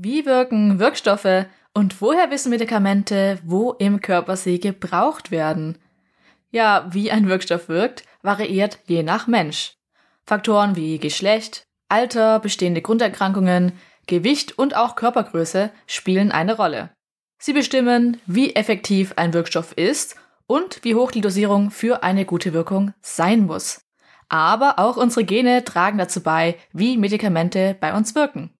Wie wirken Wirkstoffe und woher wissen Medikamente, wo im Körper sie gebraucht werden? Ja, wie ein Wirkstoff wirkt, variiert je nach Mensch. Faktoren wie Geschlecht, Alter, bestehende Grunderkrankungen, Gewicht und auch Körpergröße spielen eine Rolle. Sie bestimmen, wie effektiv ein Wirkstoff ist und wie hoch die Dosierung für eine gute Wirkung sein muss. Aber auch unsere Gene tragen dazu bei, wie Medikamente bei uns wirken.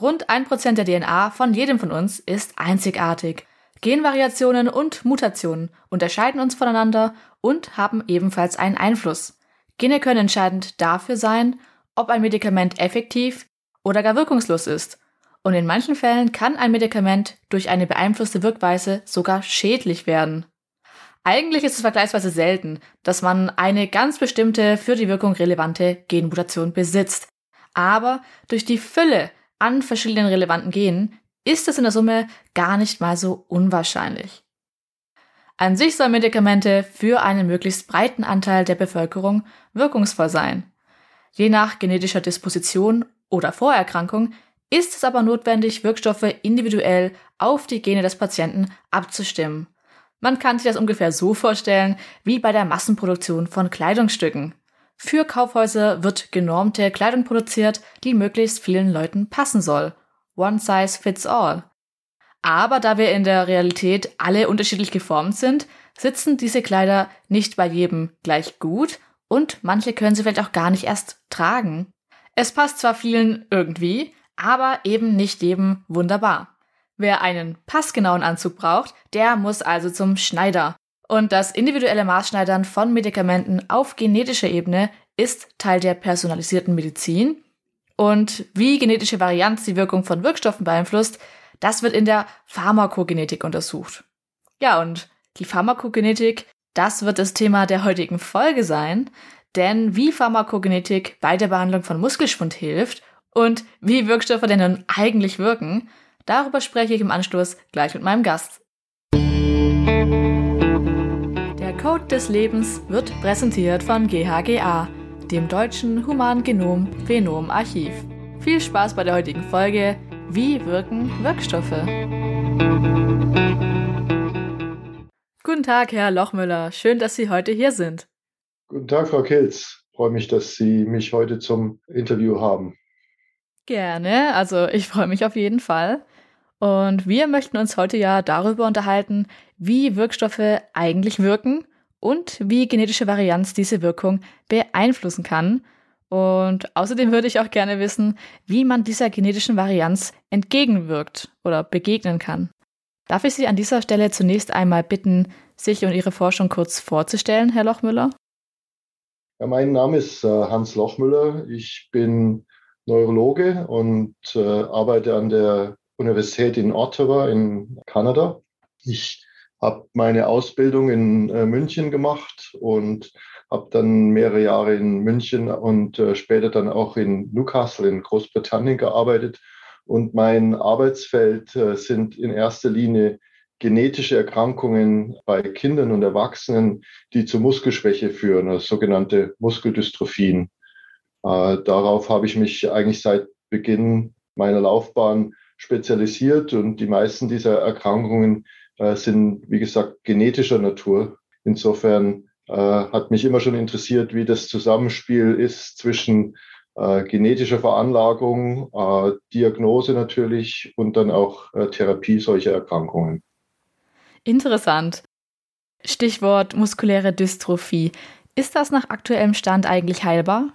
Rund ein Prozent der DNA von jedem von uns ist einzigartig. Genvariationen und Mutationen unterscheiden uns voneinander und haben ebenfalls einen Einfluss. Gene können entscheidend dafür sein, ob ein Medikament effektiv oder gar wirkungslos ist. Und in manchen Fällen kann ein Medikament durch eine beeinflusste Wirkweise sogar schädlich werden. Eigentlich ist es vergleichsweise selten, dass man eine ganz bestimmte für die Wirkung relevante Genmutation besitzt. Aber durch die Fülle an verschiedenen relevanten Genen ist es in der Summe gar nicht mal so unwahrscheinlich. An sich sollen Medikamente für einen möglichst breiten Anteil der Bevölkerung wirkungsvoll sein. Je nach genetischer Disposition oder Vorerkrankung ist es aber notwendig, Wirkstoffe individuell auf die Gene des Patienten abzustimmen. Man kann sich das ungefähr so vorstellen wie bei der Massenproduktion von Kleidungsstücken. Für Kaufhäuser wird genormte Kleidung produziert, die möglichst vielen Leuten passen soll. One size fits all. Aber da wir in der Realität alle unterschiedlich geformt sind, sitzen diese Kleider nicht bei jedem gleich gut und manche können sie vielleicht auch gar nicht erst tragen. Es passt zwar vielen irgendwie, aber eben nicht jedem wunderbar. Wer einen passgenauen Anzug braucht, der muss also zum Schneider. Und das individuelle Maßschneidern von Medikamenten auf genetischer Ebene ist Teil der personalisierten Medizin. Und wie genetische Varianz die Wirkung von Wirkstoffen beeinflusst, das wird in der Pharmakogenetik untersucht. Ja, und die Pharmakogenetik, das wird das Thema der heutigen Folge sein, denn wie Pharmakogenetik bei der Behandlung von Muskelschwund hilft und wie Wirkstoffe denn nun eigentlich wirken, darüber spreche ich im Anschluss gleich mit meinem Gast. Der Code des Lebens wird präsentiert von GHGA, dem deutschen Humangenom-Phenom-Archiv. Viel Spaß bei der heutigen Folge. Wie wirken Wirkstoffe? Guten Tag, Herr Lochmüller. Schön, dass Sie heute hier sind. Guten Tag, Frau Kilz. Ich freue mich, dass Sie mich heute zum Interview haben. Gerne, also ich freue mich auf jeden Fall. Und wir möchten uns heute ja darüber unterhalten, wie Wirkstoffe eigentlich wirken und wie genetische Varianz diese Wirkung beeinflussen kann. Und außerdem würde ich auch gerne wissen, wie man dieser genetischen Varianz entgegenwirkt oder begegnen kann. Darf ich Sie an dieser Stelle zunächst einmal bitten, sich und Ihre Forschung kurz vorzustellen, Herr Lochmüller? Ja, mein Name ist äh, Hans Lochmüller. Ich bin Neurologe und äh, arbeite an der Universität in Ottawa in Kanada. Ich habe meine Ausbildung in äh, München gemacht und habe dann mehrere Jahre in München und äh, später dann auch in Newcastle in Großbritannien gearbeitet. Und mein Arbeitsfeld äh, sind in erster Linie genetische Erkrankungen bei Kindern und Erwachsenen, die zu Muskelschwäche führen, also sogenannte Muskeldystrophien. Äh, darauf habe ich mich eigentlich seit Beginn meiner Laufbahn spezialisiert und die meisten dieser Erkrankungen äh, sind, wie gesagt, genetischer Natur. Insofern äh, hat mich immer schon interessiert, wie das Zusammenspiel ist zwischen äh, genetischer Veranlagung, äh, Diagnose natürlich und dann auch äh, Therapie solcher Erkrankungen. Interessant. Stichwort muskuläre Dystrophie. Ist das nach aktuellem Stand eigentlich heilbar?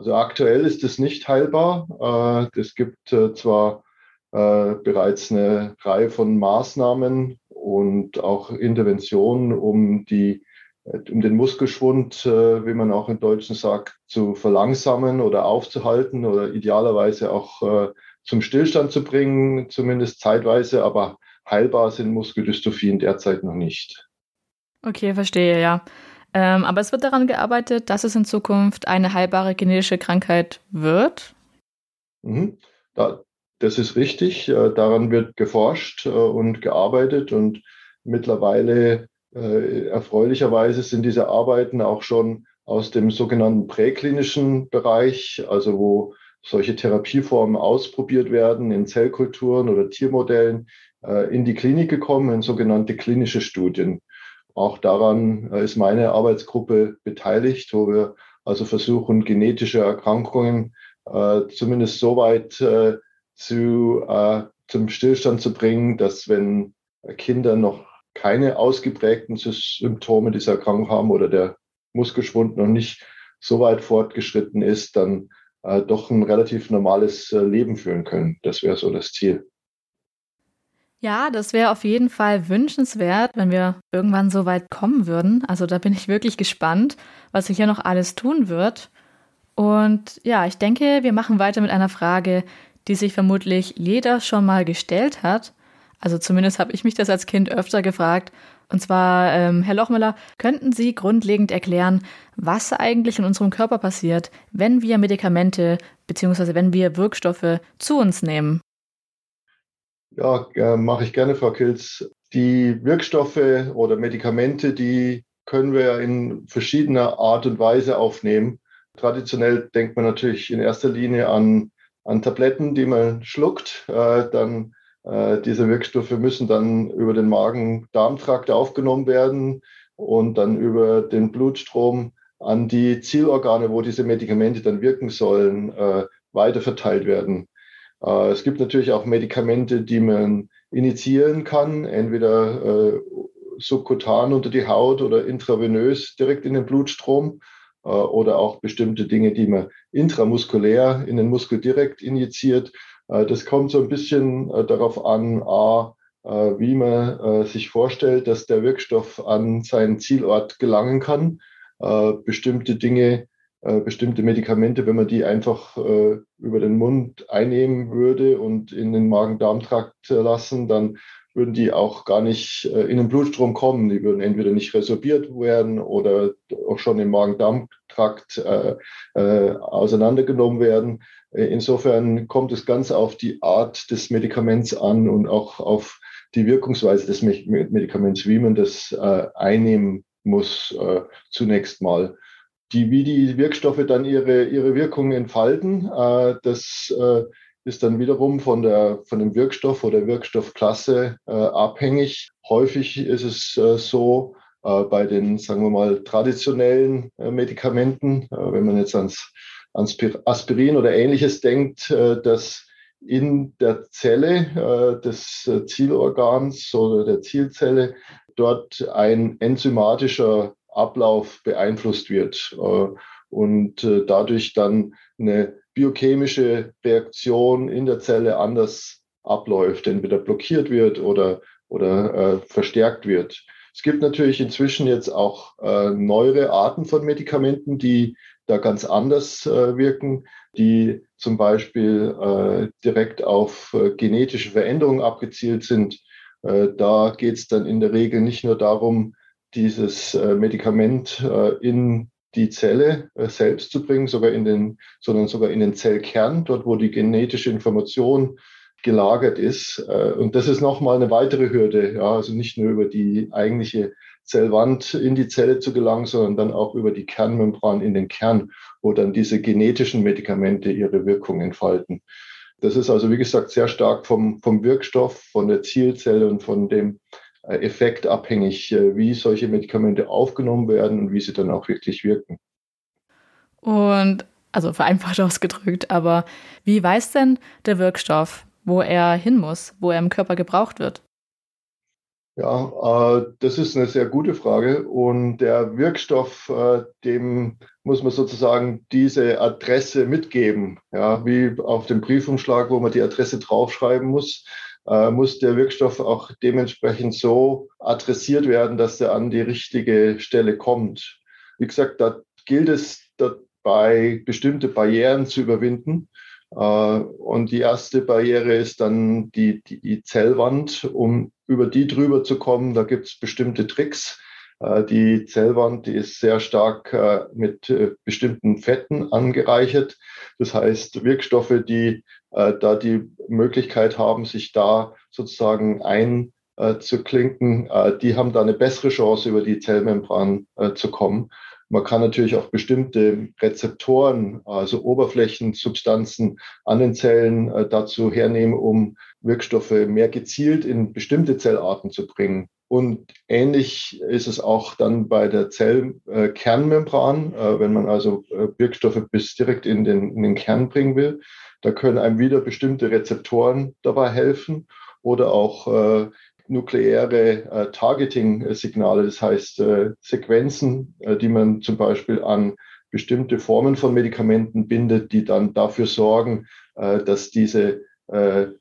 Also aktuell ist es nicht heilbar. Äh, es gibt äh, zwar äh, bereits eine Reihe von Maßnahmen und auch Interventionen, um die um den Muskelschwund, wie man auch im Deutschen sagt, zu verlangsamen oder aufzuhalten oder idealerweise auch zum Stillstand zu bringen, zumindest zeitweise, aber heilbar sind Muskeldystrophien derzeit noch nicht. Okay, verstehe, ja. Ähm, aber es wird daran gearbeitet, dass es in Zukunft eine heilbare genetische Krankheit wird. Mhm. Da, das ist richtig. Äh, daran wird geforscht äh, und gearbeitet und mittlerweile äh, erfreulicherweise sind diese Arbeiten auch schon aus dem sogenannten präklinischen Bereich, also wo solche Therapieformen ausprobiert werden in Zellkulturen oder Tiermodellen, äh, in die Klinik gekommen, in sogenannte klinische Studien. Auch daran ist meine Arbeitsgruppe beteiligt, wo wir also versuchen, genetische Erkrankungen äh, zumindest so weit äh, zu, äh, zum Stillstand zu bringen, dass wenn Kinder noch keine ausgeprägten Symptome dieser Erkrankung haben oder der Muskelschwund noch nicht so weit fortgeschritten ist, dann äh, doch ein relativ normales äh, Leben führen können. Das wäre so das Ziel. Ja, das wäre auf jeden Fall wünschenswert, wenn wir irgendwann so weit kommen würden. Also da bin ich wirklich gespannt, was sich hier noch alles tun wird. Und ja, ich denke, wir machen weiter mit einer Frage, die sich vermutlich jeder schon mal gestellt hat. Also zumindest habe ich mich das als Kind öfter gefragt. Und zwar, ähm, Herr Lochmüller, könnten Sie grundlegend erklären, was eigentlich in unserem Körper passiert, wenn wir Medikamente bzw. wenn wir Wirkstoffe zu uns nehmen? Ja, äh, mache ich gerne, Frau Kilz. Die Wirkstoffe oder Medikamente, die können wir in verschiedener Art und Weise aufnehmen. Traditionell denkt man natürlich in erster Linie an, an Tabletten, die man schluckt. Äh, dann äh, diese Wirkstoffe müssen dann über den Magen-Darm-Trakt aufgenommen werden und dann über den Blutstrom an die Zielorgane, wo diese Medikamente dann wirken sollen, äh, weiterverteilt werden. Äh, es gibt natürlich auch Medikamente, die man initiieren kann, entweder äh, subkutan unter die Haut oder intravenös direkt in den Blutstrom äh, oder auch bestimmte Dinge, die man intramuskulär in den Muskel direkt injiziert. Äh, das kommt so ein bisschen äh, darauf an, a, äh, wie man sich vorstellt, dass der Wirkstoff an seinen Zielort gelangen kann. bestimmte Dinge äh, bestimmte Medikamente, wenn man die einfach äh, über den Mund einnehmen würde und in den Magen-Darm-Trakt äh, lassen, dann würden die auch gar nicht äh, in den Blutstrom kommen. Die würden entweder nicht resorbiert werden oder auch schon im Magen-Darm-Trakt äh, äh, auseinandergenommen werden. Insofern kommt es ganz auf die Art des Medikaments an und auch auf die Wirkungsweise des Medikaments, wie man das einnehmen muss zunächst mal die, wie die Wirkstoffe dann ihre, ihre Wirkung entfalten, äh, das äh, ist dann wiederum von, der, von dem Wirkstoff oder Wirkstoffklasse äh, abhängig. Häufig ist es äh, so, äh, bei den, sagen wir mal, traditionellen äh, Medikamenten, äh, wenn man jetzt ans, ans Aspirin oder ähnliches denkt, äh, dass in der Zelle äh, des äh, Zielorgans oder der Zielzelle dort ein enzymatischer Ablauf beeinflusst wird äh, und äh, dadurch dann eine biochemische Reaktion in der Zelle anders abläuft, entweder blockiert wird oder, oder äh, verstärkt wird. Es gibt natürlich inzwischen jetzt auch äh, neuere Arten von Medikamenten, die da ganz anders äh, wirken, die zum Beispiel äh, direkt auf genetische Veränderungen abgezielt sind. Da geht es dann in der Regel nicht nur darum, dieses äh, Medikament äh, in die Zelle äh, selbst zu bringen, sogar in den, sondern sogar in den Zellkern, dort wo die genetische Information gelagert ist. Und das ist nochmal eine weitere Hürde, ja, also nicht nur über die eigentliche Zellwand in die Zelle zu gelangen, sondern dann auch über die Kernmembran in den Kern, wo dann diese genetischen Medikamente ihre Wirkung entfalten. Das ist also, wie gesagt, sehr stark vom, vom Wirkstoff, von der Zielzelle und von dem effektabhängig, äh, wie solche Medikamente aufgenommen werden und wie sie dann auch wirklich wirken. Und also vereinfacht ausgedrückt, aber wie weiß denn der Wirkstoff, wo er hin muss, wo er im Körper gebraucht wird? Ja, äh, das ist eine sehr gute Frage. Und der Wirkstoff, äh, dem muss man sozusagen diese Adresse mitgeben. Ja, wie auf dem Briefumschlag, wo man die Adresse draufschreiben muss äh, muss der Wirkstoff auch dementsprechend so adressiert werden, dass er an die richtige Stelle kommt. Wie gesagt, da gilt es dabei, bestimmte Barrieren zu überwinden. Äh, und die erste Barriere ist dann die, die, die Zellwand. Um über die drüber zu kommen, da gibt es bestimmte Tricks. Äh, die Zellwand, die ist sehr stark äh, mit bestimmten Fetten angereichert. Das heißt, Wirkstoffe, die äh, da die Möglichkeit haben, sich da sozusagen einzuklinken, äh, die haben da eine bessere Chance, über die Zellmembran äh, zu kommen. Man kann natürlich auch bestimmte Rezeptoren, also Oberflächensubstanzen an den Zellen äh, dazu hernehmen, um Wirkstoffe mehr gezielt in bestimmte Zellarten zu bringen. Und ähnlich ist es auch dann bei der Zellkernmembran, äh, wenn man also äh, Wirkstoffe bis direkt in den, in den Kern bringen will. Da können einem wieder bestimmte Rezeptoren dabei helfen oder auch äh, nukleäre äh, Targeting-Signale, das heißt Sequenzen, die man zum Beispiel an bestimmte Formen von Medikamenten bindet, die dann dafür sorgen, dass diese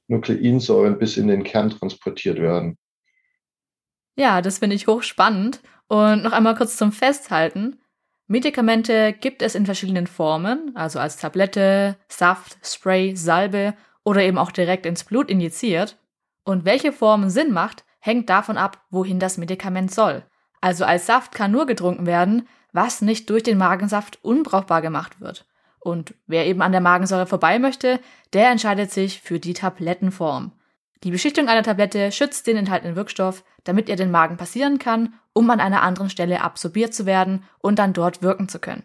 Nukleinsäuren bis in den Kern transportiert werden. Ja, das finde ich hochspannend. Und noch einmal kurz zum Festhalten. Medikamente gibt es in verschiedenen Formen, also als Tablette, Saft, Spray, Salbe oder eben auch direkt ins Blut injiziert. Und welche Form Sinn macht, hängt davon ab, wohin das Medikament soll. Also als Saft kann nur getrunken werden, was nicht durch den Magensaft unbrauchbar gemacht wird. Und wer eben an der Magensäure vorbei möchte, der entscheidet sich für die Tablettenform. Die Beschichtung einer Tablette schützt den enthaltenen Wirkstoff, damit er den Magen passieren kann, um an einer anderen Stelle absorbiert zu werden und dann dort wirken zu können.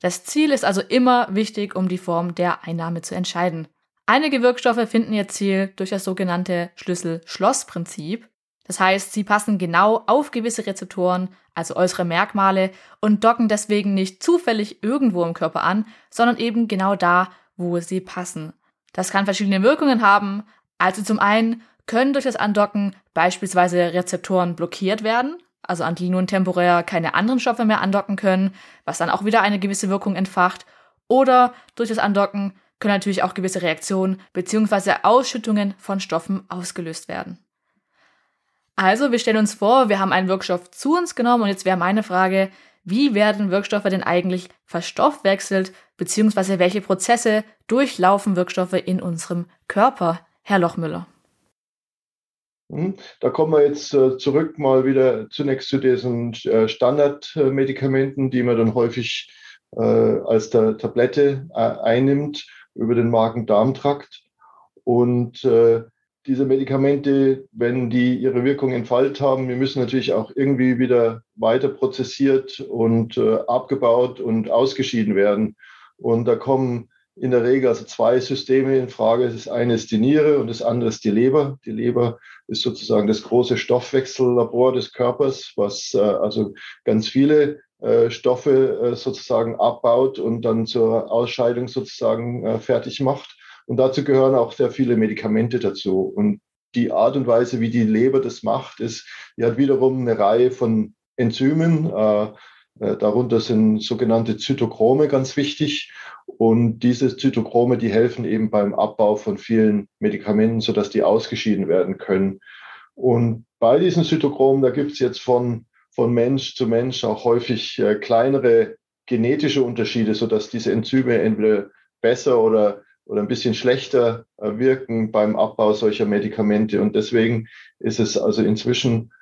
Das Ziel ist also immer wichtig, um die Form der Einnahme zu entscheiden. Einige Wirkstoffe finden ihr Ziel durch das sogenannte Schlüssel-Schloss-Prinzip. Das heißt, sie passen genau auf gewisse Rezeptoren, also äußere Merkmale, und docken deswegen nicht zufällig irgendwo im Körper an, sondern eben genau da, wo sie passen. Das kann verschiedene Wirkungen haben, also zum einen können durch das Andocken beispielsweise Rezeptoren blockiert werden, also an die nun temporär keine anderen Stoffe mehr andocken können, was dann auch wieder eine gewisse Wirkung entfacht. Oder durch das Andocken können natürlich auch gewisse Reaktionen bzw. Ausschüttungen von Stoffen ausgelöst werden. Also, wir stellen uns vor, wir haben einen Wirkstoff zu uns genommen und jetzt wäre meine Frage, wie werden Wirkstoffe denn eigentlich verstoffwechselt, bzw. welche Prozesse durchlaufen Wirkstoffe in unserem Körper? Herr Lochmüller. Hm, da kommen wir jetzt äh, zurück mal wieder zunächst zu diesen äh, Standardmedikamenten, die man dann häufig äh, als der Tablette einnimmt über den Magen-Darm-Trakt. Und diese Medikamente, wenn die ihre Wirkung entfaltet haben, wir müssen natürlich auch irgendwie wieder weiter prozessiert und abgebaut und ausgeschieden werden. Und da kommen in der Regel also zwei Systeme in Frage. Das eine ist die Niere und das andere ist die Leber. Die Leber ist sozusagen das große Stoffwechsellabor des Körpers, was äh, also ganz viele äh, Stoffe äh, sozusagen abbaut und dann zur Ausscheidung sozusagen äh, fertig macht. Und dazu gehören auch sehr viele Medikamente dazu. Und die Art und Weise, wie die Leber das macht, ist, die hat wiederum eine Reihe von Enzymen. Äh, äh, darunter sind sogenannte Zytochrome ganz wichtig. Und diese Zytochrome, die helfen eben beim Abbau von vielen Medikamenten, sodass die ausgeschieden werden können. Und bei diesen Zytochromen, da gibt es jetzt von, von Mensch zu Mensch auch häufig äh, kleinere genetische Unterschiede, sodass diese Enzyme entweder besser oder, oder ein bisschen schlechter äh, wirken beim Abbau solcher Medikamente. Und deswegen ist es also inzwischen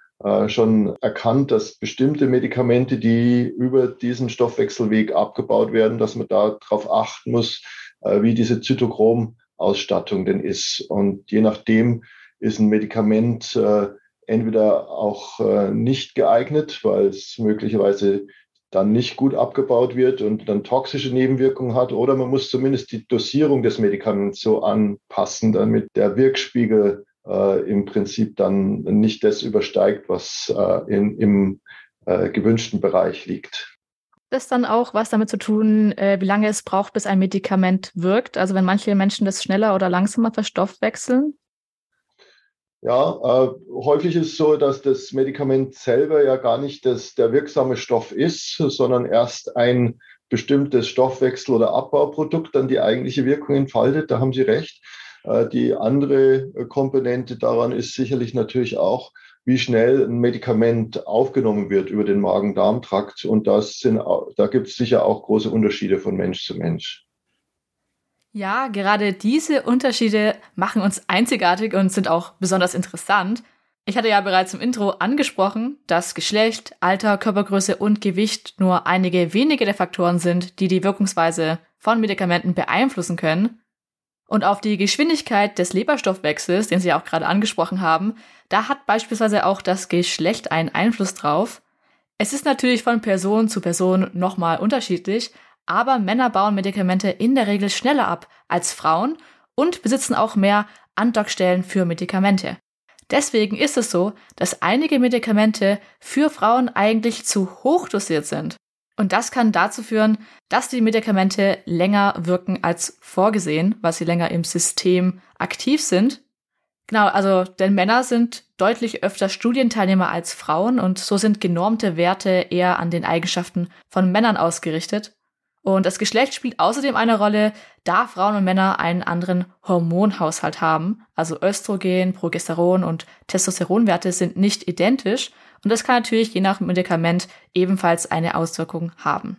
schon erkannt, dass bestimmte Medikamente, die über diesen Stoffwechselweg abgebaut werden, dass man darauf achten muss, äh, wie diese Zytochrom-Ausstattung denn ist. Und je nachdem ist ein Medikament äh, entweder auch nicht geeignet, weil es möglicherweise dann nicht gut abgebaut wird und dann toxische Nebenwirkungen hat, oder man muss zumindest die Dosierung des Medikaments so anpassen, damit der Wirkspiegel äh, im Prinzip dann nicht das übersteigt, was äh, in, im äh, gewünschten Bereich liegt. Das dann auch was damit zu tun, äh, wie lange es braucht, bis ein Medikament wirkt? Also wenn manche Menschen das schneller oder langsamer verstoffwechseln? Ja, äh, häufig ist es so, dass das Medikament selber ja gar nicht das, der wirksame Stoff ist, sondern erst ein bestimmtes Stoffwechsel- oder Abbauprodukt dann die eigentliche Wirkung entfaltet. Da haben Sie recht. Äh, die andere Komponente daran ist sicherlich natürlich auch, wie schnell ein Medikament aufgenommen wird über den Magen-Darm-Trakt. Und das sind, da gibt es sicher auch große Unterschiede von Mensch zu Mensch. Ja, gerade diese Unterschiede machen uns einzigartig und sind auch besonders interessant. Ich hatte ja bereits im Intro angesprochen, dass Geschlecht, Alter, Körpergröße und Gewicht nur einige wenige der Faktoren sind, die die Wirkungsweise von Medikamenten beeinflussen können. Und auf die Geschwindigkeit des Leberstoffwechsels, den Sie auch gerade angesprochen haben, da hat beispielsweise auch das Geschlecht einen Einfluss drauf. Es ist natürlich von Person zu Person nochmal unterschiedlich, aber Männer bauen Medikamente in der Regel schneller ab als Frauen und besitzen auch mehr Andockstellen für Medikamente. Deswegen ist es so, dass einige Medikamente für Frauen eigentlich zu hoch dosiert sind. Und das kann dazu führen, dass die Medikamente länger wirken als vorgesehen, weil sie länger im System aktiv sind. Genau, also denn Männer sind deutlich öfter Studienteilnehmer als Frauen und so sind genormte Werte eher an den Eigenschaften von Männern ausgerichtet. Und das Geschlecht spielt außerdem eine Rolle, da Frauen und Männer einen anderen Hormonhaushalt haben. Also Östrogen, Progesteron und Testosteronwerte sind nicht identisch und das kann natürlich je nach Medikament ebenfalls eine Auswirkung haben.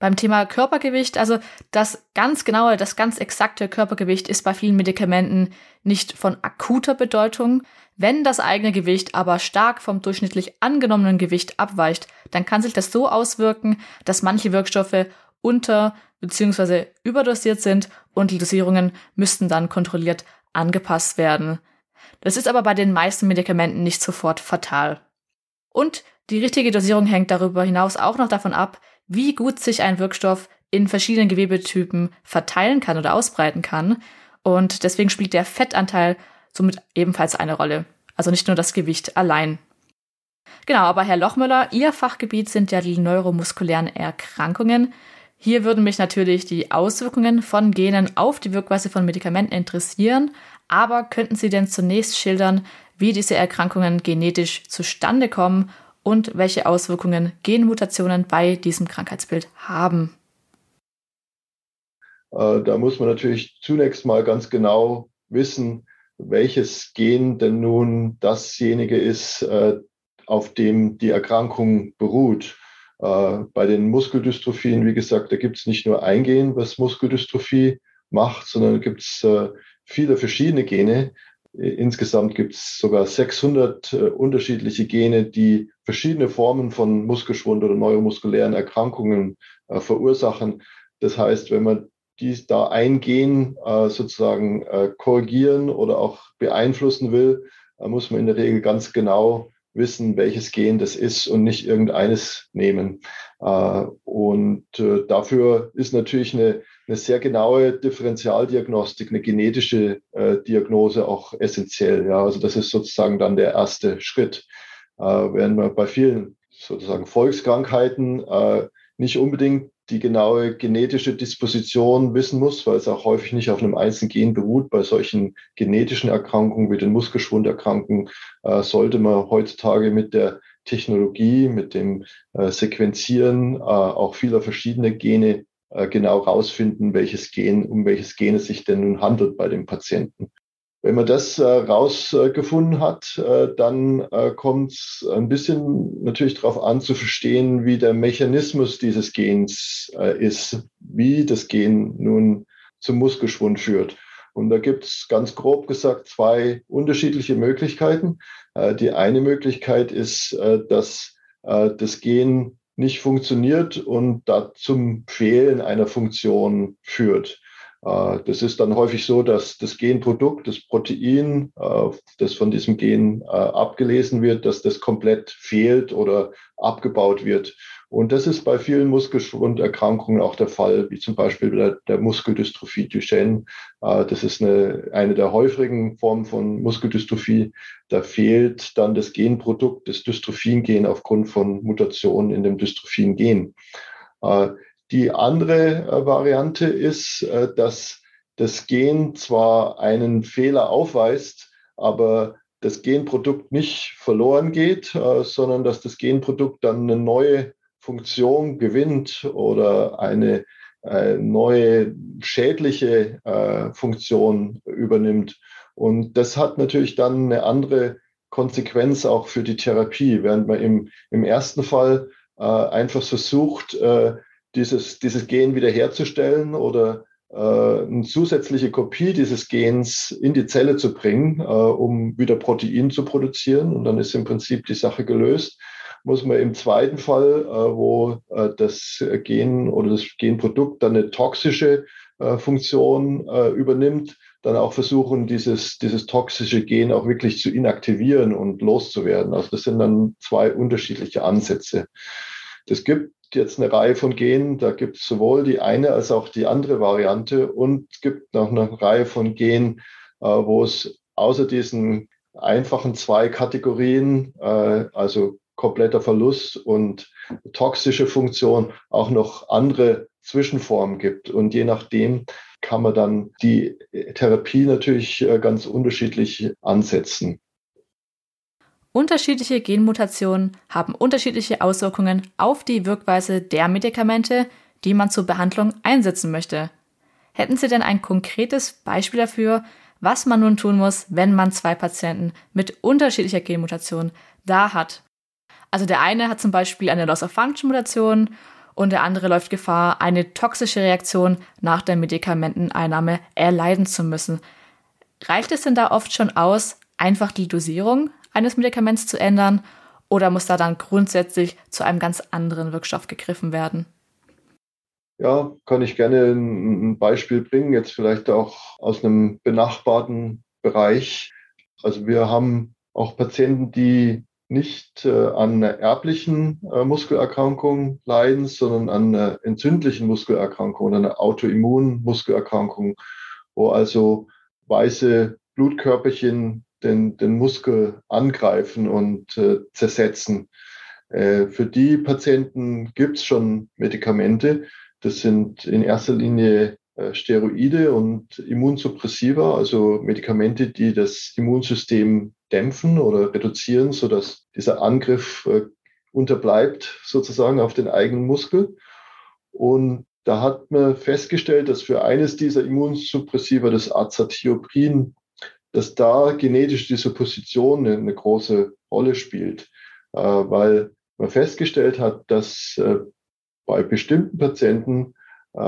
Beim Thema Körpergewicht, also das ganz genaue, das ganz exakte Körpergewicht ist bei vielen Medikamenten nicht von akuter Bedeutung. Wenn das eigene Gewicht aber stark vom durchschnittlich angenommenen Gewicht abweicht, dann kann sich das so auswirken, dass manche Wirkstoffe unter bzw. überdosiert sind und die Dosierungen müssten dann kontrolliert angepasst werden. Das ist aber bei den meisten Medikamenten nicht sofort fatal. Und die richtige Dosierung hängt darüber hinaus auch noch davon ab, wie gut sich ein Wirkstoff in verschiedenen Gewebetypen verteilen kann oder ausbreiten kann. Und deswegen spielt der Fettanteil somit ebenfalls eine Rolle. Also nicht nur das Gewicht allein. Genau, aber Herr Lochmüller, Ihr Fachgebiet sind ja die neuromuskulären Erkrankungen. Hier würden mich natürlich die Auswirkungen von Genen auf die Wirkweise von Medikamenten interessieren, aber könnten Sie denn zunächst schildern, wie diese Erkrankungen genetisch zustande kommen und welche Auswirkungen Genmutationen bei diesem Krankheitsbild haben. Äh, da muss man natürlich zunächst mal ganz genau wissen, welches Gen denn nun dasjenige ist, äh, auf dem die Erkrankung beruht. Äh, bei den Muskeldystrophien, wie gesagt, da gibt es nicht nur ein Gen, was Muskeldystrophie macht, sondern gibt es viele verschiedene Gene, Insgesamt gibt es sogar 600 äh, unterschiedliche Gene, die verschiedene Formen von Muskelschwund oder neuromuskulären Erkrankungen äh, verursachen. Das heißt, wenn man dies da ein Gen äh, sozusagen äh, korrigieren oder auch beeinflussen will, äh, muss man in der Regel ganz genau wissen, welches Gen das ist und nicht irgendeines nehmen. Äh, und dafür ist natürlich eine eine sehr genaue Differentialdiagnostik, eine genetische äh, Diagnose auch essentiell. Ja, also das ist sozusagen dann der erste Schritt. Äh, während man bei vielen sozusagen Volkskrankheiten äh, nicht unbedingt die genaue genetische Disposition wissen muss, weil es auch häufig nicht auf einem einzelnen Gen beruht. Bei solchen genetischen Erkrankungen wie den Muskelschwunderkrankungen äh, sollte man heutzutage mit der Technologie, mit dem äh, Sequenzieren äh, auch vieler verschiedener Gene äh, genau rausfinden, welches Gen, um welches Gen es sich denn nun handelt bei dem Patienten. Wenn man das äh, rausgefunden hat, äh, dann äh, kommt es ein bisschen natürlich darauf an zu verstehen, wie der Mechanismus dieses Gens äh, ist, wie das Gen nun zum Muskelschwund führt. Und da gibt es ganz grob gesagt zwei unterschiedliche Möglichkeiten. Äh, die eine Möglichkeit ist, äh, dass das Gen nicht funktioniert und da zum Fehlen einer Funktion führt. Äh, das ist dann häufig so, dass das Genprodukt, das Protein, äh, das von diesem Gen äh, abgelesen wird, dass das komplett fehlt oder abgebaut wird. Und das ist bei vielen Muskelschwunderkrankungen auch der Fall, wie zum Beispiel der, der Muskeldystrophie Duchenne. Das ist eine, eine der häufigen Formen von Muskeldystrophie. Da fehlt dann das Genprodukt, das Dystrophin-Gen aufgrund von Mutationen in dem Dystrophin-Gen. Die andere äh, Variante ist, äh, dass das Gen zwar einen Fehler aufweist, aber das Genprodukt nicht verloren geht, äh, sondern dass das Genprodukt dann eine neue Funktion gewinnt oder eine neue schädliche Funktion übernimmt. Und das hat natürlich dann eine andere Konsequenz auch für die Therapie, während man im, im ersten Fall einfach versucht, dieses, dieses Gen wiederherzustellen oder äh, eine zusätzliche Kopie dieses Gens in die Zelle zu bringen, äh, um wieder Protein zu produzieren. Und dann ist im Prinzip die Sache gelöst. muss man im zweiten Fall, wo das Gen oder das Genprodukt dann eine toxische Funktion übernimmt, dann auch versuchen, dieses, dieses toxische Gen auch wirklich zu inaktivieren und loszuwerden. Also das sind dann zwei unterschiedliche Ansätze. Das gibt jetzt eine Reihe von Genen, da gibt es sowohl die eine als auch die andere Variante und gibt noch eine Reihe von Genen, äh, wo es außer diesen einfachen zwei Kategorien, äh, also kompletter Verlust und toxische Funktion, auch noch andere Zwischenformen gibt. Und je nachdem kann man dann die Therapie natürlich äh, ganz unterschiedlich ansetzen. Unterschiedliche Genmutationen haben unterschiedliche Auswirkungen auf die Wirkweise der Medikamente, die man zur Behandlung einsetzen möchte. Hätten Sie denn ein konkretes Beispiel dafür, was man nun tun muss, wenn man zwei Patienten mit unterschiedlicher Genmutation da hat? Also der eine hat zum Beispiel eine Loss-of-Function-Mutation und der andere läuft Gefahr, eine toxische Reaktion nach der Medikamenteneinnahme erleiden zu müssen. Reicht es denn da oft schon aus, einfach die Dosierung eines Medikaments zu ändern oder muss da dann grundsätzlich zu einem ganz anderen Wirkstoff gegriffen werden? Ja, kann ich gerne ein Beispiel bringen, jetzt vielleicht auch aus einem benachbarten Bereich. Also wir haben auch Patienten, die nicht äh, an erblichen äh, Muskelerkrankung leiden, sondern an einer entzündlichen Muskelerkrankung oder einer Autoimmunmuskelerkrankung, wo also weiße Blutkörperchen den, den Muskel angreifen und äh, zersetzen. Äh, für die Patienten gibt es schon Medikamente. Das sind in erster Linie äh, Steroide und Immunsuppressiva, also Medikamente, die das Immunsystem dämpfen oder reduzieren, sodass dieser Angriff äh, unterbleibt sozusagen auf den eigenen Muskel. Und da hat man festgestellt, dass für eines dieser Immunsuppressiva, das Azathioprin, dass da genetisch diese Position eine, große Rolle spielt, äh, weil man festgestellt hat, dass äh, bei bestimmten Patienten, äh,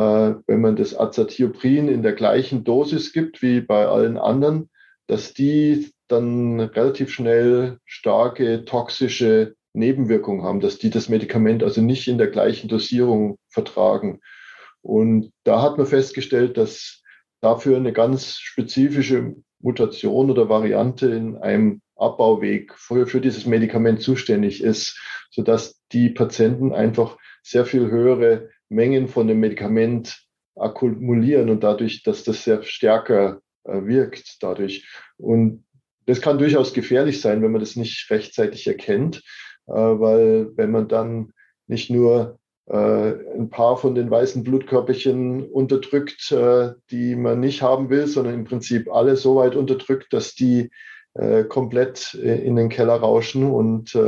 wenn man das Azathioprin in der gleichen Dosis gibt wie bei allen anderen, dass die dann relativ schnell starke toxische Nebenwirkungen haben, dass die das Medikament also nicht in der gleichen Dosierung vertragen. Und da hat man festgestellt, dass dafür eine ganz spezifische Mutation oder Variante in einem Abbauweg für, für dieses Medikament zuständig ist, sodass die Patienten einfach sehr viel höhere Mengen von dem Medikament akkumulieren und dadurch, dass das sehr stärker äh, wirkt dadurch. Und das kann durchaus gefährlich sein, wenn man das nicht rechtzeitig erkennt, äh, weil wenn man dann nicht nur ein paar von den weißen Blutkörperchen unterdrückt, äh, die man nicht haben will, sondern im Prinzip alle so weit unterdrückt, dass die äh, komplett in den Keller rauschen und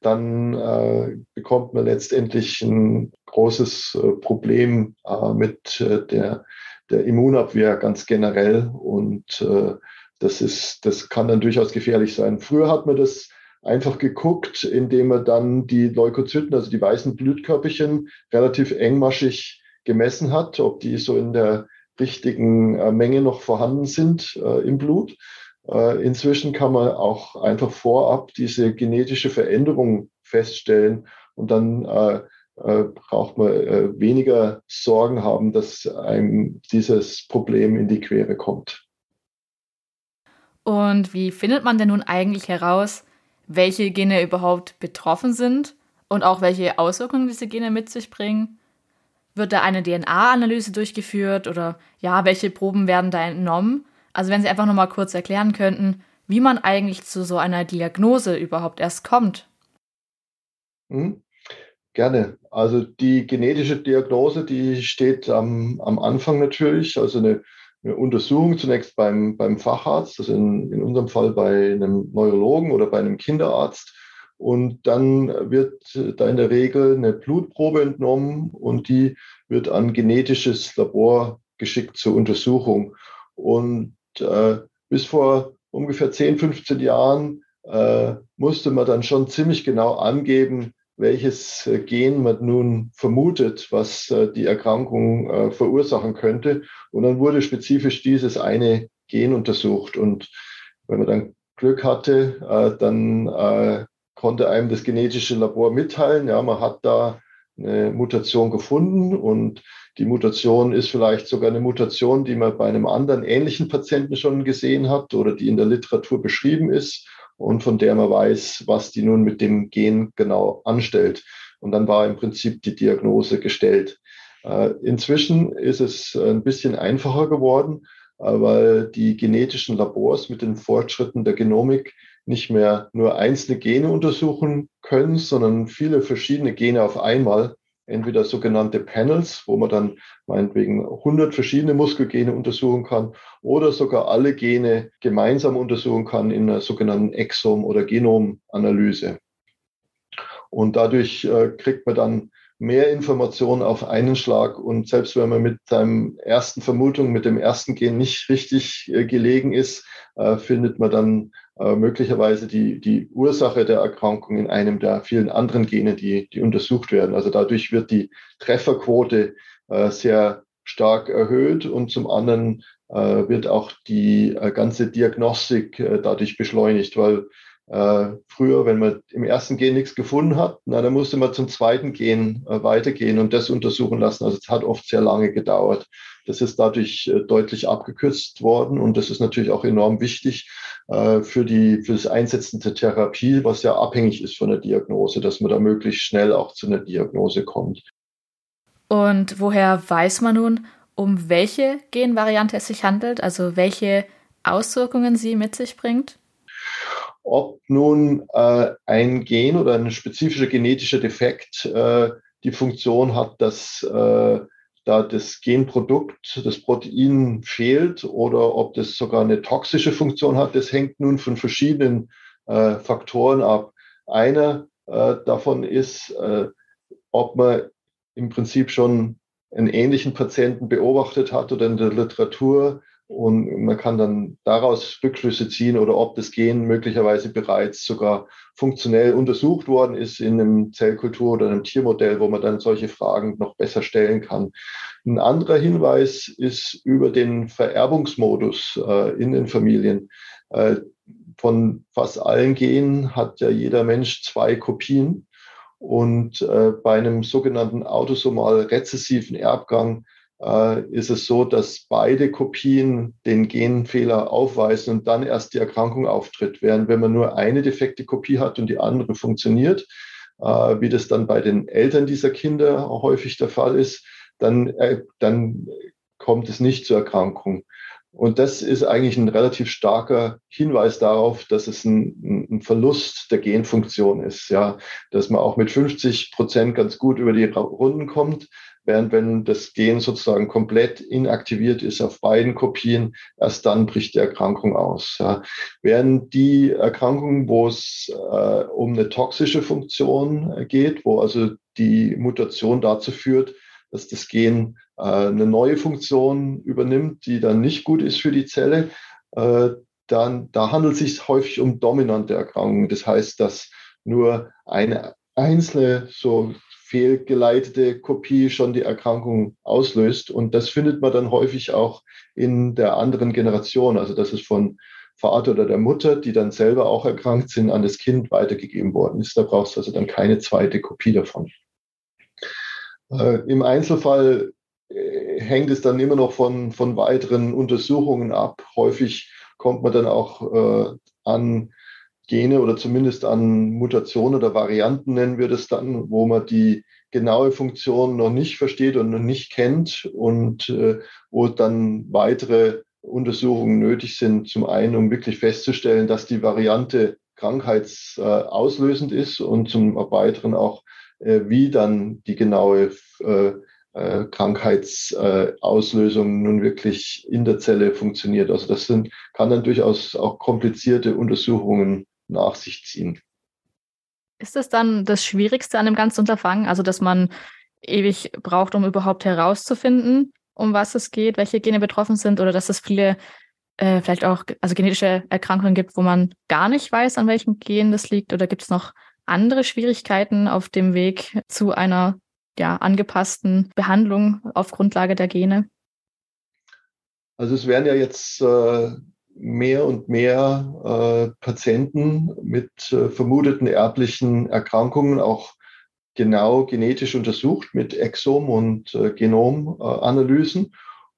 dann bekommt man letztendlich ein großes Problem mit der, der Immunabwehr ganz generell und das ist, das kann dann durchaus gefährlich sein. Früher hat man das einfach geguckt, indem er dann die Leukozyten, also die weißen Blutkörperchen, relativ engmaschig gemessen hat, ob die so in der richtigen äh, Menge noch vorhanden sind äh, im Blut. Äh, inzwischen kann man auch einfach vorab diese genetische Veränderung feststellen und dann äh, äh, braucht man äh, weniger Sorgen haben, dass einem dieses Problem in die Quere kommt. Und wie findet man denn nun eigentlich heraus, welche Gene überhaupt betroffen sind und auch welche Auswirkungen diese Gene mit sich bringen? Wird da eine DNA-Analyse durchgeführt oder ja, welche Proben werden da entnommen? Also wenn Sie einfach nochmal kurz erklären könnten, wie man eigentlich zu so einer Diagnose überhaupt erst kommt. Mhm. Gerne. Also die genetische Diagnose, die steht am, am Anfang natürlich. Also eine eine Untersuchung zunächst beim, beim Facharzt, also in, in unserem Fall bei einem Neurologen oder bei einem Kinderarzt. Und dann wird da in der Regel eine Blutprobe entnommen und die wird an genetisches Labor geschickt zur Untersuchung. Und äh, bis vor ungefähr 10, 15 Jahren äh, musste man dann schon ziemlich genau angeben, welches äh, Gen man nun vermutet, was äh, die Erkrankung äh, verursachen könnte. Und dann wurde spezifisch dieses eine Gen untersucht. Und wenn man dann Glück hatte, dann konnte einem das genetische Labor mitteilen, ja, man hat da eine Mutation gefunden und die Mutation ist vielleicht sogar eine Mutation, die man bei einem anderen ähnlichen Patienten schon gesehen hat oder die in der Literatur beschrieben ist und von der man weiß, was die nun mit dem Gen genau anstellt. Und dann war im Prinzip die Diagnose gestellt. Äh, inzwischen ist es ein bisschen einfacher geworden, äh, weil die genetischen Labors mit den Fortschritten der Genomik nicht mehr nur einzelne Gene untersuchen können, sondern viele verschiedene Gene auf einmal. Entweder sogenannte Panels, wo man dann meinetwegen 100 verschiedene Muskelgene untersuchen kann oder sogar alle Gene gemeinsam untersuchen kann in einer sogenannten Exom- oder Genomanalyse. Und dadurch äh, kriegt man dann mehr Informationen auf einen Schlag. Und selbst wenn man mit seinem ersten Vermutung, mit dem ersten Gen nicht richtig äh, gelegen ist, äh, findet man dann äh, möglicherweise die, die Ursache der Erkrankung in einem der vielen anderen Gene, die, die untersucht werden. Also dadurch wird die Trefferquote äh, sehr stark erhöht und zum anderen äh, wird auch die äh, ganze Diagnostik dadurch beschleunigt, weil äh, früher, wenn man im ersten Gen nichts gefunden hat, na, dann musste man zum zweiten Gen äh, weitergehen und das untersuchen lassen. Also es hat oft sehr lange gedauert. Das ist dadurch äh, deutlich abgekürzt worden und das ist natürlich auch enorm wichtig äh, für, die, für das Einsetzen der Therapie, was ja abhängig ist von der Diagnose, dass man da möglichst schnell auch zu einer Diagnose kommt. Und woher weiß man nun, um welche Genvariante es sich handelt, also welche Auswirkungen sie mit sich bringt? Ob nun äh, ein Gen oder ein spezifischer genetischer Defekt äh, die Funktion hat, dass äh, da das Genprodukt, das Protein fehlt oder ob das sogar eine toxische Funktion hat, das hängt nun von verschiedenen äh, Faktoren ab. Einer äh, davon ist, äh, ob man im Prinzip schon einen ähnlichen Patienten beobachtet hat oder in der Literatur und man kann dann daraus Rückschlüsse ziehen oder ob das Gen möglicherweise bereits sogar funktionell untersucht worden ist in einem Zellkultur oder einem Tiermodell, wo man dann solche Fragen noch besser stellen kann. Ein anderer Hinweis ist über den Vererbungsmodus äh, in den Familien. Äh, von fast allen Genen hat ja jeder Mensch zwei Kopien. Und äh, bei einem sogenannten autosomal rezessiven Erbgang ist es so, dass beide Kopien den Genfehler aufweisen und dann erst die Erkrankung auftritt. Während wenn man nur eine defekte Kopie hat und die andere funktioniert, äh, wie das dann bei den Eltern dieser Kinder häufig der Fall ist, dann, äh, dann kommt es nicht zur Erkrankung. Und das ist eigentlich ein relativ starker Hinweis darauf, dass es ein, ein, Verlust der Genfunktion ist, ja, dass man auch mit 50 Prozent ganz gut über die Runden kommt, während wenn das Gen sozusagen komplett inaktiviert ist auf beiden Kopien, erst dann bricht die Erkrankung aus. Ja. Während die Erkrankungen, wo es äh, um eine toxische Funktion geht, wo also die Mutation dazu führt, dass das Gen äh, eine neue Funktion übernimmt, die dann nicht gut ist für die Zelle, äh, dann da handelt es sich häufig um dominante Erkrankungen. Das heißt, dass nur eine einzelne so fehlgeleitete Kopie schon die Erkrankung auslöst. Und das findet man dann häufig auch in der anderen Generation. Also das ist von Vater oder der Mutter, die dann selber auch erkrankt sind, an das Kind weitergegeben worden ist. Da brauchst du also dann keine zweite Kopie davon. Äh, Im Einzelfall äh, hängt es dann immer noch von, von weiteren Untersuchungen ab. Häufig kommt man dann auch äh, an Gene oder zumindest an Mutationen oder Varianten nennen wir das dann, wo man die genaue Funktion noch nicht versteht und noch nicht kennt und äh, wo dann weitere Untersuchungen nötig sind. Zum einen, um wirklich festzustellen, dass die Variante krankheitsauslösend äh, ist und zum weiteren auch, äh, wie dann die genaue äh, äh, Krankheitsauslösung nun wirklich in der Zelle funktioniert. Also das sind, kann dann durchaus auch komplizierte Untersuchungen nach sich ziehen. Ist das dann das Schwierigste an dem ganzen Unterfangen? Also, dass man ewig braucht, um überhaupt herauszufinden, um was es geht, welche Gene betroffen sind oder dass es viele äh, vielleicht auch also genetische Erkrankungen gibt, wo man gar nicht weiß, an welchem Gen das liegt? Oder gibt es noch andere Schwierigkeiten auf dem Weg zu einer ja, angepassten Behandlung auf Grundlage der Gene? Also es werden ja jetzt äh, mehr und mehr äh, Patienten mit äh, vermuteten erblichen Erkrankungen auch genau genetisch untersucht mit Exom- und äh, Genomanalysen.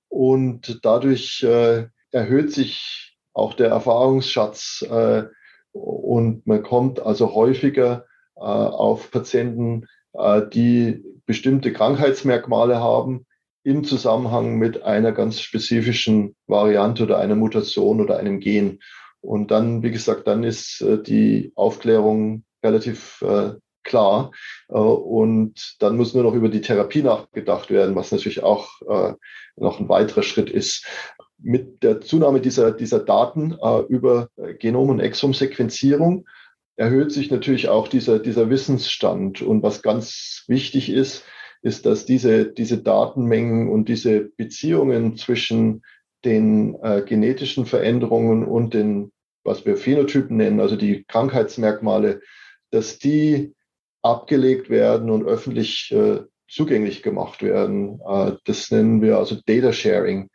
und dadurch äh, erhöht sich auch der Erfahrungsschatz äh, und man kommt also häufiger äh, auf Patienten, äh, die bestimmte Krankheitsmerkmale haben im Zusammenhang mit einer ganz spezifischen Variante oder einer Mutation oder einem Gen. Und dann, wie gesagt, dann ist äh, die Aufklärung relativ äh, klar. Äh, und dann muss nur noch über die Therapie nachgedacht werden, was natürlich auch noch ein weiterer Schritt ist mit der Zunahme dieser, dieser Daten über Genom- und Exom-Sequenzierung erhöht sich natürlich auch dieser, dieser Wissensstand. Und was ganz wichtig ist, ist, dass diese, diese Datenmengen und diese Beziehungen zwischen den äh, genetischen Veränderungen und den, was wir Phänotypen nennen, also die Krankheitsmerkmale, dass die abgelegt werden und öffentlich äh, zugänglich gemacht werden. Äh, das nennen wir also Data Sharing.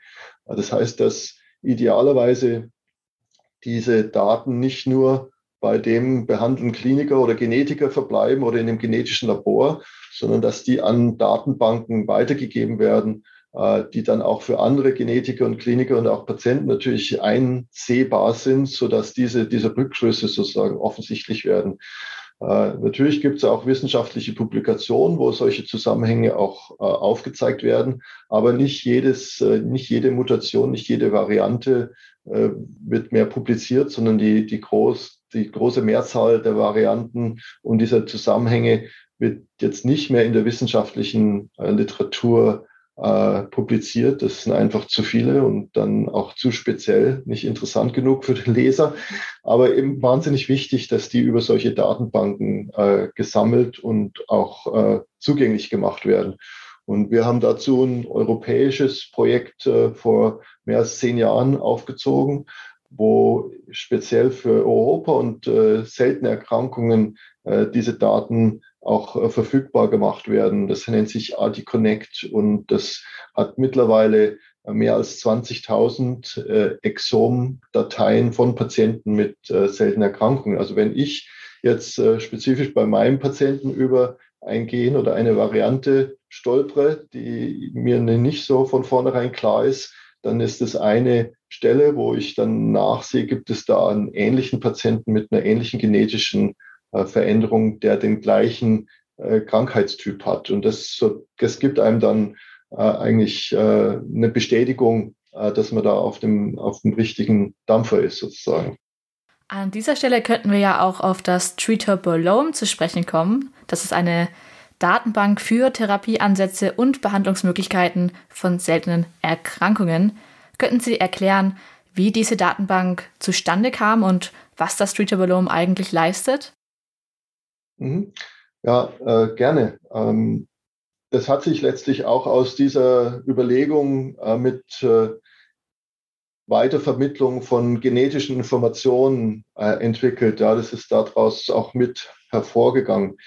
Das heißt, dass idealerweise diese Daten nicht nur bei dem behandelnden Kliniker oder Genetiker verbleiben oder in dem genetischen Labor, sondern dass die an Datenbanken weitergegeben werden, äh, die dann auch für andere Genetiker und Kliniker und auch Patienten natürlich einsehbar sind, sodass diese, diese Rückschlüsse sozusagen offensichtlich werden. Äh, natürlich gibt es auch wissenschaftliche Publikationen, wo solche Zusammenhänge auch äh, aufgezeigt werden, aber nicht jedes, nicht jede Mutation, nicht jede Variante wird mehr publiziert, sondern die, die, groß, die große Mehrzahl der Varianten und dieser Zusammenhänge wird jetzt nicht mehr in der wissenschaftlichen äh, Literatur äh, publiziert. Das sind einfach zu viele und dann auch zu speziell, nicht interessant genug für den Leser. Aber eben wahnsinnig wichtig, dass die über solche Datenbanken äh, gesammelt und auch äh, zugänglich gemacht werden. Und wir haben dazu ein europäisches Projekt äh, vor mehr als zehn Jahren aufgezogen, wo speziell für Europa und äh, seltene Erkrankungen äh, diese Daten auch äh, verfügbar gemacht werden. Das nennt sich Arti Connect und das hat mittlerweile äh, mehr als 20.000 äh, Exom-Dateien von Patienten mit äh, seltenen Erkrankungen. Also wenn ich jetzt äh, spezifisch bei meinem Patienten über ein Gen oder eine Variante stolpere, die mir nicht so von vornherein klar ist, dann ist es eine Stelle, wo ich dann nachsehe, gibt es da einen ähnlichen Patienten mit einer ähnlichen genetischen äh, Veränderung, der den gleichen äh, Krankheitstyp hat. Und das, das gibt einem dann äh, eigentlich eine Bestätigung, dass man da auf dem, auf dem richtigen Dampfer ist, sozusagen. An dieser Stelle könnten wir ja auch auf das Treaterbolome zu sprechen kommen. Das ist eine Datenbank für Therapieansätze und Behandlungsmöglichkeiten von seltenen Erkrankungen. Könnten Sie erklären, wie diese Datenbank zustande kam und was das Treaterbolome eigentlich leistet? Mhm. Ja, äh, gerne. Ähm, das hat sich letztlich auch aus dieser Überlegung äh, mit äh, Weitervermittlung von genetischen Informationen äh, entwickelt. Ja, das ist daraus auch mit hervorgegangen.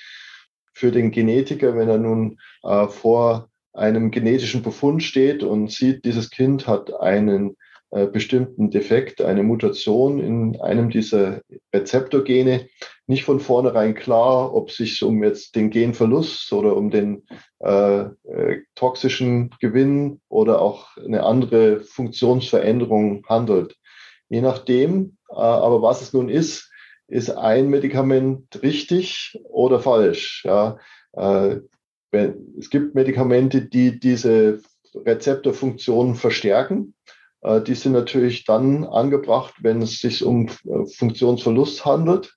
Für den Genetiker, wenn er nun äh, vor einem genetischen Befund steht und sieht, dieses Kind hat einen äh, bestimmten Defekt, eine Mutation in einem dieser Rezeptorgene, nicht von vornherein klar, ob es sich um jetzt den Genverlust oder um den äh, äh, toxischen Gewinn oder auch eine andere Funktionsveränderung handelt. Je nachdem, äh, aber was es nun ist, ist ein Medikament richtig oder falsch. Ja? Äh, wenn, es gibt Medikamente, die diese Rezeptorfunktion verstärken äh, die sind natürlich dann angebracht, wenn es sich um äh, Funktionsverlust handelt.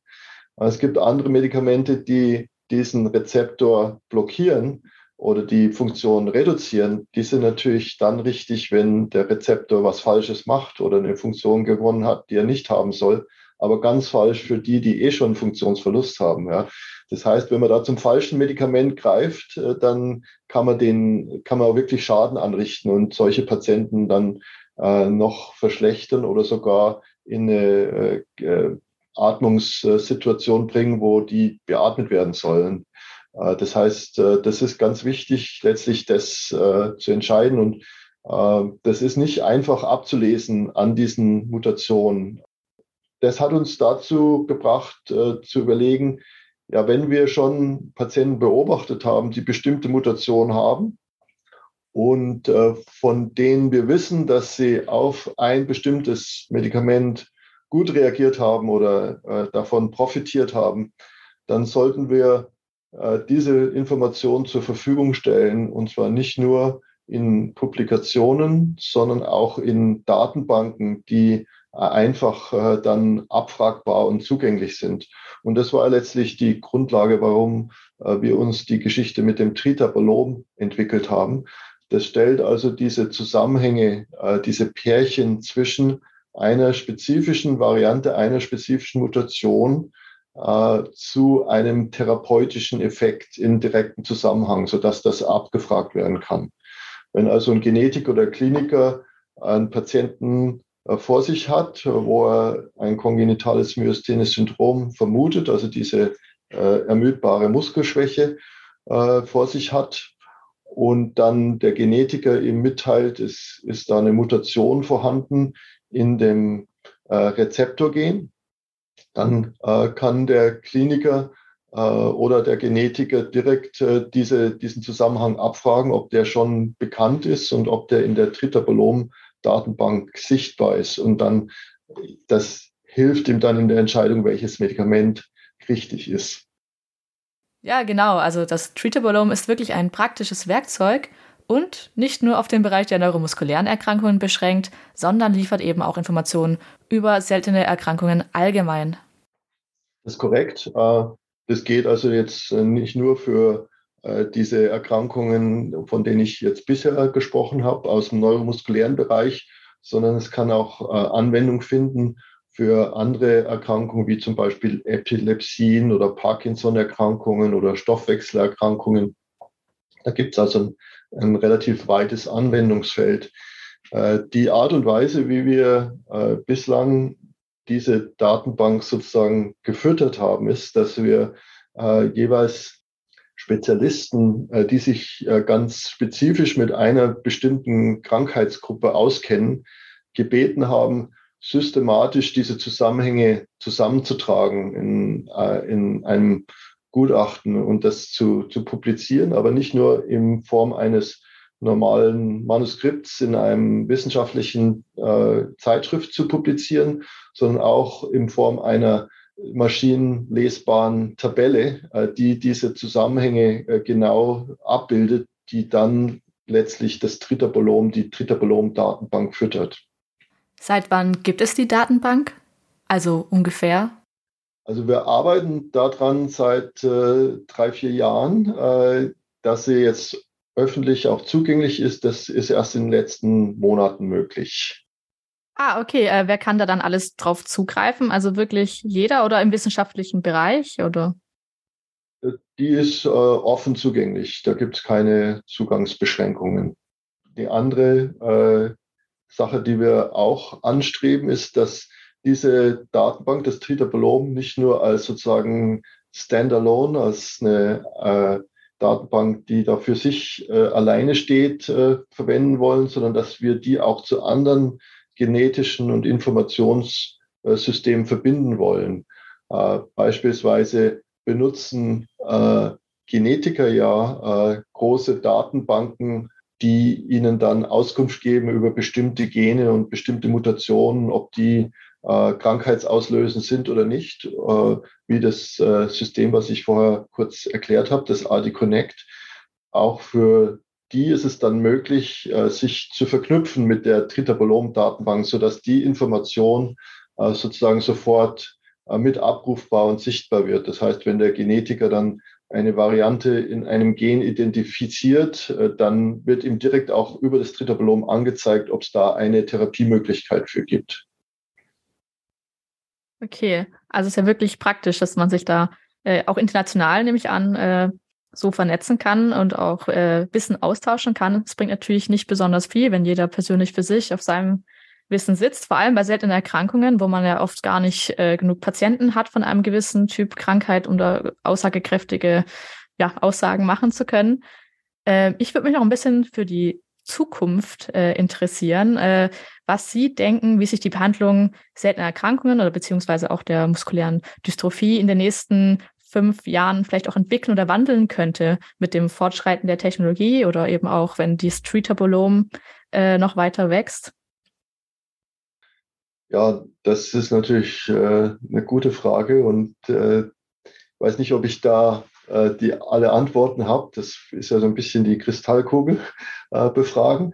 Äh, es gibt andere Medikamente, die diesen Rezeptor blockieren oder die Funktion reduzieren. Die sind natürlich dann richtig, wenn der Rezeptor was Falsches macht oder eine Funktion gewonnen hat, die er nicht haben soll. Aber ganz falsch für die, die eh schon Funktionsverlust haben. Ja. Das heißt, wenn man da zum falschen Medikament greift, dann kann man den, kann man auch wirklich Schaden anrichten und solche Patienten dann äh, noch verschlechtern oder sogar in eine äh, äh, Atmungssituation bringen, wo die beatmet werden sollen. Äh, das heißt, äh, das ist ganz wichtig, letztlich das äh, zu entscheiden. Und Äh, das ist nicht einfach abzulesen an diesen Mutationen. Das hat uns dazu gebracht, äh, zu überlegen, ja, wenn wir schon Patienten beobachtet haben, die bestimmte Mutationen haben und äh, von denen wir wissen, dass sie auf ein bestimmtes Medikament gut reagiert haben oder äh, davon profitiert haben, dann sollten wir diese Information zur Verfügung stellen und zwar nicht nur in Publikationen, sondern auch in Datenbanken, die einfach äh, dann abfragbar und zugänglich sind. Und das war letztlich die Grundlage, warum äh, wir uns die Geschichte mit dem Tritabolom entwickelt haben. Das stellt also diese Zusammenhänge, diese Pärchen zwischen einer spezifischen Variante, einer spezifischen Mutation zu einem therapeutischen Effekt im direkten Zusammenhang, sodass das abgefragt werden kann. Wenn also ein Genetiker oder Kliniker einen Patienten äh, vor sich hat, wo er ein kongenitales myasthenes Syndrom vermutet, also diese äh, ermüdbare Muskelschwäche äh, vor sich hat. Und dann der Genetiker ihm mitteilt, es ist da eine Mutation vorhanden in dem äh, Rezeptorgen, dann äh, kann der Kliniker äh, oder der Genetiker direkt äh, diese, diesen Zusammenhang abfragen, ob der schon bekannt ist und ob der in der Tritabolom Datenbank sichtbar ist. Und dann, das hilft ihm dann in der Entscheidung, welches Medikament richtig ist. Ja, genau. Also das Treatabolome ist wirklich ein praktisches Werkzeug und nicht nur auf den Bereich der neuromuskulären Erkrankungen beschränkt, sondern liefert eben auch Informationen über seltene Erkrankungen allgemein. Das ist korrekt. Äh, das geht also jetzt nicht nur für äh, diese Erkrankungen, von denen ich jetzt bisher gesprochen habe, aus dem neuromuskulären Bereich, sondern es kann auch äh, Anwendung finden für andere Erkrankungen wie zum Beispiel Epilepsien oder Parkinson-Erkrankungen oder Stoffwechselerkrankungen. Da gibt es also ein, ein, relativ weites Anwendungsfeld. Äh, die Art und Weise, wie wir bislang diese Datenbank sozusagen gefüttert haben, ist, dass wir jeweils Spezialisten, äh, die sich äh, ganz spezifisch mit einer bestimmten Krankheitsgruppe auskennen, gebeten haben, systematisch diese Zusammenhänge zusammenzutragen in, äh, in einem Gutachten und das zu, zu publizieren, aber nicht nur in Form eines normalen Manuskripts in einem wissenschaftlichen äh, Zeitschrift zu publizieren, sondern auch in Form einer maschinenlesbaren Tabelle, äh, die diese Zusammenhänge äh, genau abbildet, die dann letztlich das Tritabolom, die Tritabolom-Datenbank füttert. Seit wann gibt es die Datenbank? Also ungefähr? Also wir arbeiten daran seit äh, drei, vier Jahren. Äh, dass sie jetzt öffentlich auch zugänglich ist, das ist erst in den letzten Monaten möglich. Ah, okay. Äh, wer kann da dann alles drauf zugreifen? Also wirklich jeder oder im wissenschaftlichen Bereich oder? Die ist äh, offen zugänglich. Da gibt es keine Zugangsbeschränkungen. Die andere äh, Sache, die wir auch anstreben, ist, dass diese Datenbank, das Tritabolom, nicht nur als sozusagen Standalone, als eine äh, Datenbank, die da für sich äh, alleine steht, äh, verwenden wollen, sondern dass wir die auch zu anderen genetischen und Informationssystemen verbinden wollen. Äh, beispielsweise benutzen äh, Genetiker ja äh, große Datenbanken, die ihnen dann Auskunft geben über bestimmte Gene und bestimmte Mutationen, ob die krankheitsauslösend sind oder nicht, wie das System, was ich vorher kurz erklärt habe, das AD Connect, auch für die ist es dann möglich, äh, sich zu verknüpfen mit der Tritabolom-Datenbank, sodass die Information äh, sozusagen sofort äh, mit abrufbar und sichtbar wird. Das heißt, wenn der Genetiker dann eine Variante in einem Gen identifiziert, dann wird ihm direkt auch über das Tritabolom angezeigt, ob es da eine Therapiemöglichkeit für gibt. Okay, also es ist ja wirklich praktisch, dass man sich da äh, auch international, nehme ich an, äh, so vernetzen kann und auch äh, Wissen austauschen kann. Es bringt natürlich nicht besonders viel, wenn jeder persönlich für sich auf seinem Wissen sitzt, vor allem bei seltenen Erkrankungen, wo man ja oft gar nicht äh, genug Patienten hat von einem gewissen Typ Krankheit, um da aussagekräftige ja, Aussagen machen zu können. Äh, ich würde mich noch ein bisschen für die Zukunft äh, interessieren, äh, was Sie denken, wie sich die Behandlung seltener Erkrankungen oder beziehungsweise auch der muskulären Dystrophie in den nächsten fünf Jahren vielleicht auch entwickeln oder wandeln könnte mit dem Fortschreiten der Technologie oder eben auch, wenn die Streetabolom äh, noch weiter wächst? Ja, das ist natürlich äh, eine gute Frage und äh, weiß nicht, ob ich da äh, die alle Antworten habe. Das ist ja so ein bisschen die Kristallkugel äh, befragen.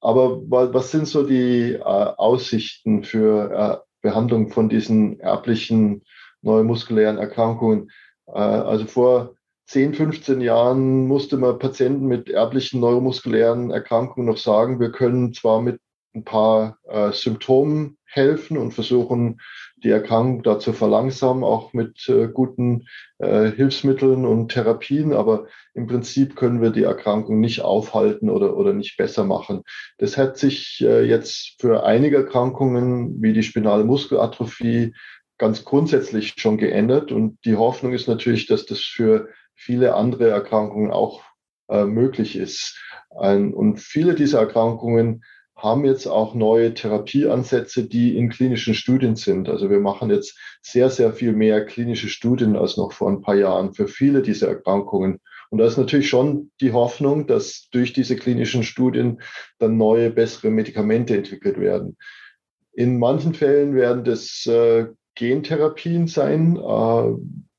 Aber was sind so die äh, Aussichten für äh, Behandlung von diesen erblichen neuromuskulären Erkrankungen? Äh, also vor 10, 15 Jahren musste man Patienten mit erblichen neuromuskulären Erkrankungen noch sagen, wir können zwar mit ein paar äh, Symptomen helfen und versuchen, die Erkrankung da zu verlangsamen, auch mit äh, guten äh, Hilfsmitteln und Therapien. Aber im Prinzip können wir die Erkrankung nicht aufhalten oder, oder nicht besser machen. Das hat sich äh, jetzt für einige Erkrankungen wie die spinale Muskelatrophie ganz grundsätzlich schon geändert. Und die Hoffnung ist natürlich, dass das für viele andere Erkrankungen auch äh, möglich ist. Ein, und viele dieser Erkrankungen haben jetzt auch neue Therapieansätze, die in klinischen Studien sind. Also wir machen jetzt sehr, sehr viel mehr klinische Studien als noch vor ein paar Jahren für viele dieser Erkrankungen. Und da ist natürlich schon die Hoffnung, dass durch diese klinischen Studien dann neue, bessere Medikamente entwickelt werden. In manchen Fällen werden das äh, Gentherapien sein, äh,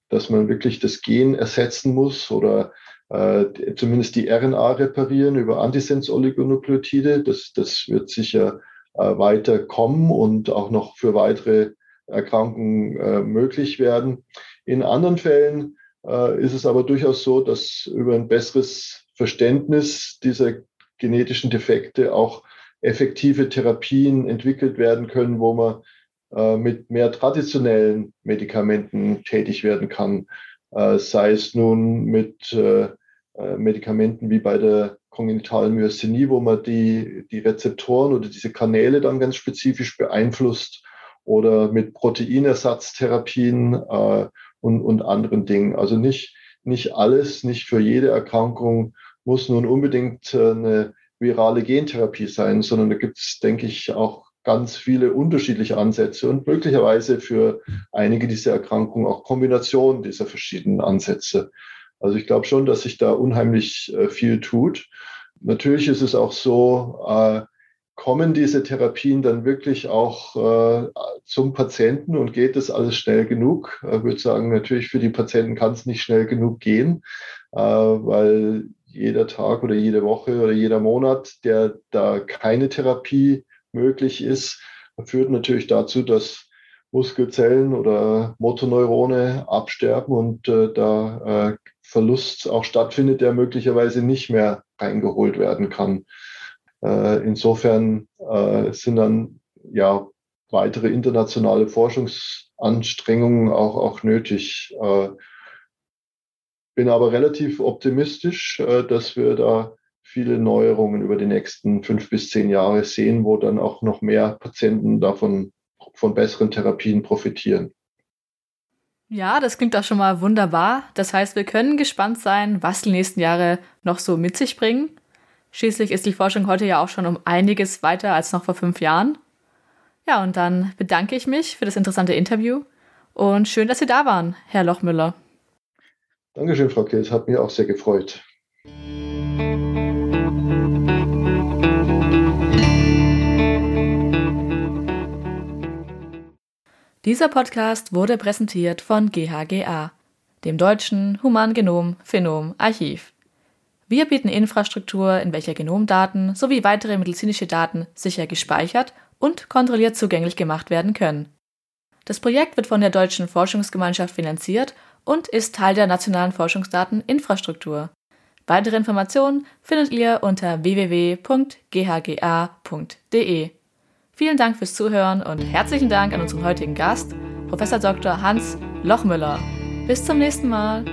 dass man wirklich das Gen ersetzen muss oder äh, zumindest die RNA reparieren über Antisens-Oligonukleotide. Das, das wird sicher äh, weiter kommen und auch noch für weitere Erkrankungen möglich werden. In anderen Fällen ist es aber durchaus so, dass über ein besseres Verständnis dieser genetischen Defekte auch effektive Therapien entwickelt werden können, wo man mit mehr traditionellen Medikamenten tätig werden kann äh, sei es nun mit äh, äh, Medikamenten wie bei der kongenitalen Myasthenie, wo man die, die Rezeptoren oder diese Kanäle dann ganz spezifisch beeinflusst oder mit Proteinersatztherapien äh, und, und anderen Dingen. Also nicht, nicht alles, nicht für jede Erkrankung muss nun unbedingt äh, eine virale Gentherapie sein, sondern da gibt es, denke ich, auch ganz viele unterschiedliche Ansätze und möglicherweise für einige dieser Erkrankungen auch Kombinationen dieser verschiedenen Ansätze. Also ich glaube schon, dass sich da unheimlich äh, viel tut. Natürlich ist es auch so, äh, kommen diese Therapien dann wirklich auch äh, zum Patienten und geht das alles schnell genug? Ich würde sagen, natürlich für die Patienten kann es nicht schnell genug gehen, äh, weil jeder Tag oder jede Woche oder jeder Monat, der da keine Therapie möglich ist, führt natürlich dazu, dass Muskelzellen oder Motoneurone absterben und äh, da äh, Verlust auch stattfindet, der möglicherweise nicht mehr reingeholt werden kann. Äh, insofern äh, sind dann ja weitere internationale Forschungsanstrengungen auch, auch nötig. Äh, bin aber relativ optimistisch, äh, dass wir da viele Neuerungen über die nächsten fünf bis zehn Jahre sehen, wo dann auch noch mehr Patienten davon von besseren Therapien profitieren. Ja, das klingt doch schon mal wunderbar. Das heißt, wir können gespannt sein, was die nächsten Jahre noch so mit sich bringen. Schließlich ist die Forschung heute ja auch schon um einiges weiter als noch vor fünf Jahren. Ja, und dann bedanke ich mich für das interessante Interview und schön, dass Sie da waren, Herr Lochmüller. Dankeschön, Frau Kiel. Es hat mich auch sehr gefreut. Dieser Podcast wurde präsentiert von GHGA, dem Deutschen Humangenom Phenom Archiv. Wir bieten Infrastruktur, in welcher Genomdaten sowie weitere medizinische Daten sicher gespeichert und kontrolliert zugänglich gemacht werden können. Das Projekt wird von der Deutschen Forschungsgemeinschaft finanziert und ist Teil der nationalen Forschungsdateninfrastruktur. Weitere Informationen findet ihr unter www.ghga.de. Vielen Dank fürs Zuhören und herzlichen Dank an unseren heutigen Gast, Professor Dr. Hans Lochmüller. Bis zum nächsten Mal.